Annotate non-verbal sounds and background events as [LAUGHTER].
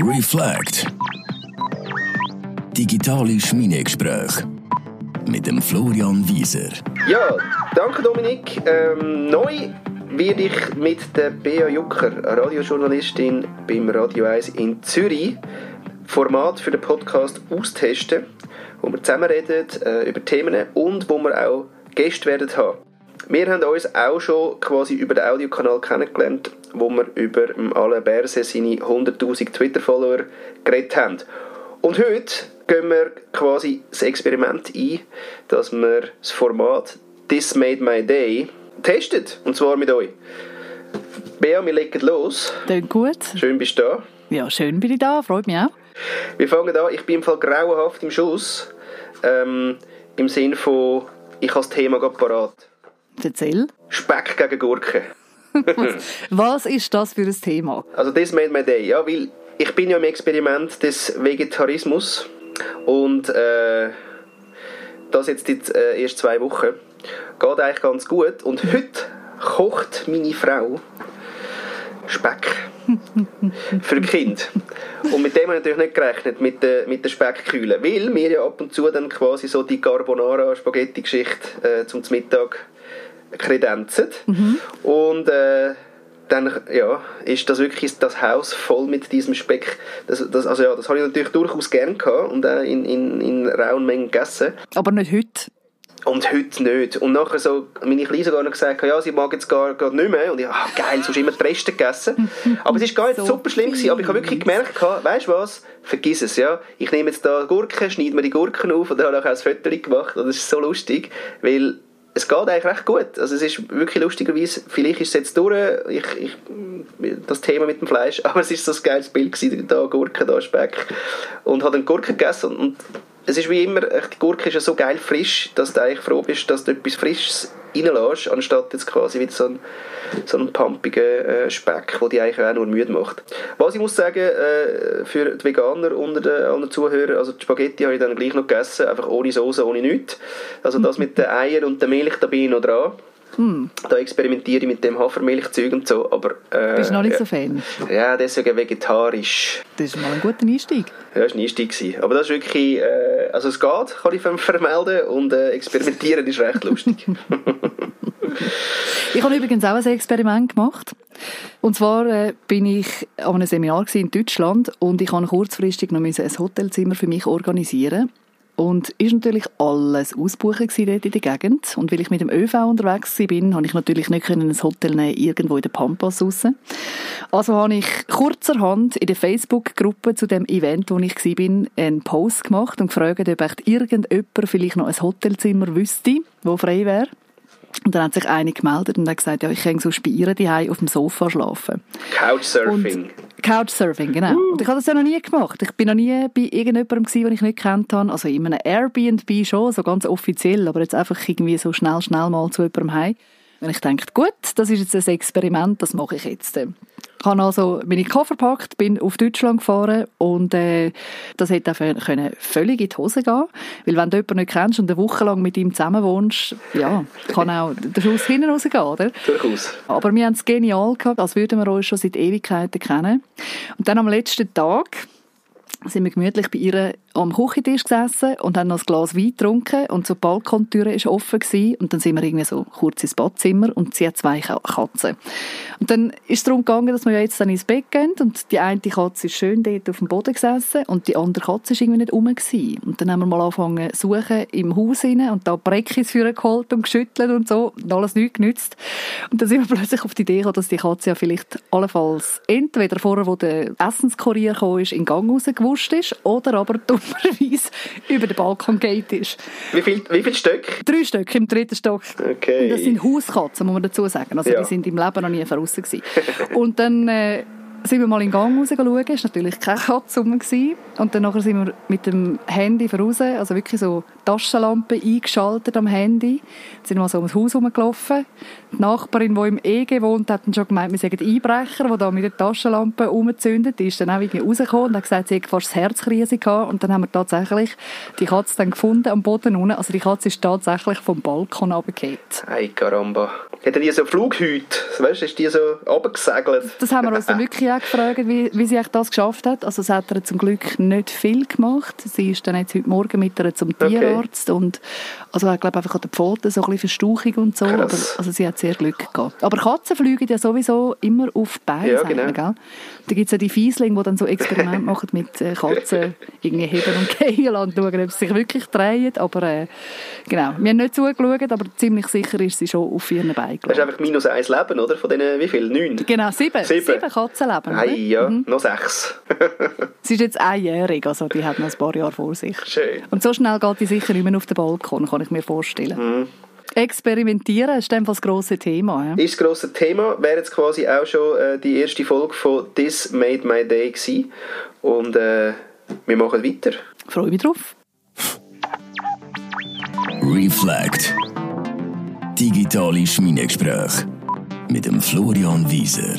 Reflect. Digitale Schmiedegespräche mit dem Florian Wieser. Ja, danke Dominik. Ähm, neu werde ich mit der Bea Jucker, Radiojournalistin beim Radio 1 in Zürich, Format für den Podcast austesten, wo wir zusammen reden äh, über Themen und wo wir auch Gäste werden haben. Wir haben uns auch schon quasi über den Audiokanal kennengelernt, wo wir über Alain Berset seine 100'000 Twitter-Follower geredet haben. Und heute gehen wir quasi das Experiment ein, dass wir das Format This Made My Day testet. Und zwar mit euch. Bea, wir legen los. Klingt gut. Schön bist du da. Ja, schön bin ich da, freut mich auch. Wir fangen an. Ich bin im Fall grauenhaft im Schuss. Ähm, Im Sinne von, ich habe das Thema gerade parat. Erzähl. Speck gegen Gurken. [LAUGHS] Was ist das für ein Thema? Also das made my day, ja, weil ich bin ja im Experiment des Vegetarismus und äh, das jetzt die äh, erst zwei Wochen geht eigentlich ganz gut und heute kocht meine Frau Speck [LAUGHS] für Kind. Und mit dem habe ich natürlich nicht gerechnet, mit der, mit der Speckkühle. Weil wir ja ab und zu dann quasi so die Carbonara-Spaghetti-Geschichte äh, zum Mittag kredenzen. Mhm. Und äh, dann ja, ist das wirklich das Haus voll mit diesem Speck. Das, das, also ja, das habe ich natürlich durchaus gern gehabt und auch in, in, in rauen Mengen gegessen. Aber nicht heute? Und heute nicht. Und nachher so, meine Kleine sogar noch gesagt, ja, sie mag jetzt gar, gar nicht mehr. Und ich, ah, geil, sonst immer die Reste gegessen. [LAUGHS] Aber es war gar nicht so super schlimm gewesen. Aber ich habe wirklich gemerkt, weißt du was, vergiss es, ja. Ich nehme jetzt da Gurken, schneide mir die Gurken auf und dann habe ich auch ein Foto gemacht. Und das ist so lustig, weil es geht eigentlich recht gut. Also es ist wirklich lustigerweise, vielleicht ist es jetzt durch, ich, ich, das Thema mit dem Fleisch, [LAUGHS] aber es ist so ein geiles Bild gewesen, da Gurken, da Speck. Und habe dann Gurken gegessen und es ist wie immer, die Gurke ist ja so geil frisch, dass du eigentlich froh bist, dass du etwas Frisches reinlässt, anstatt jetzt quasi wieder so einen, so einen pumpigen äh, Speck, der dich eigentlich auch nur müde macht. Was ich muss sagen, äh, für die Veganer unter den, allen Zuhörern, also die Spaghetti habe ich dann gleich noch gegessen, einfach ohne Soße, ohne nichts. Also das [LAUGHS] mit den Eiern und der Milch, da bin ich noch dran. Hm. Da experimentiere ich mit dem Hafermilchzeug und so, aber... Äh, Bist du noch nicht so Fan? Ja, deswegen vegetarisch. Das ist mal ein guter Einstieg. Ja, das war ein Einstieg. Aber das ist wirklich... Äh, also es geht, kann ich vermelden und äh, experimentieren ist recht lustig. [LAUGHS] ich habe übrigens auch ein Experiment gemacht. Und zwar äh, bin ich an einem Seminar in Deutschland und ich habe kurzfristig noch ein Hotelzimmer für mich organisieren und ist natürlich alles ausbuchen dort in der Gegend. Und weil ich mit dem ÖV unterwegs bin, habe ich natürlich nicht ein Hotel nehmen irgendwo in der Pampas raus. Also habe ich kurzerhand in der Facebook-Gruppe zu dem Event, wo ich war, einen Post gemacht und gefragt, ob echt irgendjemand vielleicht noch ein Hotelzimmer wüsste, wo frei wäre. Und dann hat sich eine gemeldet und hat gesagt, ja, ich kann so spielen die auf dem Sofa schlafen. Couchsurfing. Und Couchsurfing, genau. Uh. Und ich habe das ja noch nie gemacht. Ich bin noch nie bei irgendjemandem gewesen, den ich nicht kennt habe. Also in einem Airbnb schon, so ganz offiziell, aber jetzt einfach irgendwie so schnell, schnell mal zu jemandem heim. Und ich dachte, gut, das ist jetzt ein Experiment, das mache ich jetzt. Ich habe also meine Koffer gepackt, bin auf Deutschland gefahren und äh, das hätte auch können völlig in die Hose gehen Weil wenn du jemanden nicht kennst und eine Woche lang mit ihm zusammen wohnst, ja, kann auch der Schuss [LAUGHS] hinten rausgehen, oder? Durchaus. Aber wir haben es genial gehabt, als würden wir uns schon seit Ewigkeiten kennen. Und dann am letzten Tag sind wir gemütlich bei ihr am Küchentisch gesessen und haben noch ein Glas Wein getrunken und so die Balkontür war offen gewesen, und dann sind wir irgendwie so kurz ins Badzimmer und sie hat zwei Katzen. Und dann ist es darum gegangen, dass wir jetzt dann ins Bett gehen und die eine Katze ist schön dort auf dem Boden gesessen und die andere Katze ist irgendwie nicht rum gewesen. Und dann haben wir mal angefangen zu suchen im Haus rein und da Breckis für geholt und geschüttelt und so und alles nichts genützt. Und dann sind wir [LAUGHS] plötzlich auf die Idee gekommen, dass die Katze ja vielleicht allenfalls entweder vorher, wo der Essenskurier kam, ist, in Gang rausgewuscht ist oder aber [LAUGHS] dummerweise über den Balkon geht ist. Wie viel, wie viel Stück? Drei Stück im dritten Stock. Okay. Und das sind Hauskatzen, muss man dazu sagen. Also ja. die sind im Leben noch nie gewesen. Und dann äh, sind wir mal in den Gang raus schauen, es war natürlich keine Katze rum. Und dann nachher sind wir mit dem Handy voraus, also wirklich so Taschenlampe eingeschaltet am Handy. Dann sind wir mal so ums Haus herumgelaufen. Die Nachbarin, die im EG wohnt, hat dann schon gemeint, wir seien Einbrecher, die da mit der Taschenlampe rumzündet. Die ist dann auch irgendwie rausgekommen und hat gesagt, sie hätte fast das Herzkrise gehabt. Und dann haben wir tatsächlich die Katze dann gefunden am Boden unten. Also die Katze ist tatsächlich vom Balkon runtergefallen. Ei, caramba. Hat er die so Flughüte? Weißt du, ist die so runtergesegelt? Das haben wir uns dann wirklich auch gefragt, wie, wie sie das geschafft hat. Also, es hat ihr zum Glück nicht viel gemacht. Sie ist dann jetzt heute Morgen mit ihr zum Tierarzt okay. und also, ich glaube einfach an den Pfoten so ein bisschen Verstauchung und so. Aber, also, sie hat sehr Glück gehabt. Aber Katzen fliegen ja sowieso immer auf Beine, ja, genau. gell? Da gibt es ja die Fieslinge, die dann so Experimente machen mit äh, Katzen, irgendwie heben und [LAUGHS] gehen und schauen, ob sie sich wirklich drehen. Aber äh, genau, wir haben nicht zugeschaut, aber ziemlich sicher ist sie schon auf ihren Beinen Das ist einfach minus eins Leben, oder? Von denen, wie viel? Neun? Genau, sieben. Sieben, sieben Katzenleben. Hey, ja, mhm. noch sechs. [LAUGHS] sie ist jetzt einjährig, also die hat noch ein paar Jahre vor sich. Schön. Und so schnell geht die sicher nicht mehr auf den Balkon, kann ich mir vorstellen. Mhm. Experimentieren ist dann das grosse Thema. Ja? Ist das grosse Thema. Wäre jetzt quasi auch schon äh, die erste Folge von This Made My Day gewesen. Und äh, wir machen weiter. Freue mich drauf. Reflect. Digitale Schmiedegespräche mit dem Florian Wieser.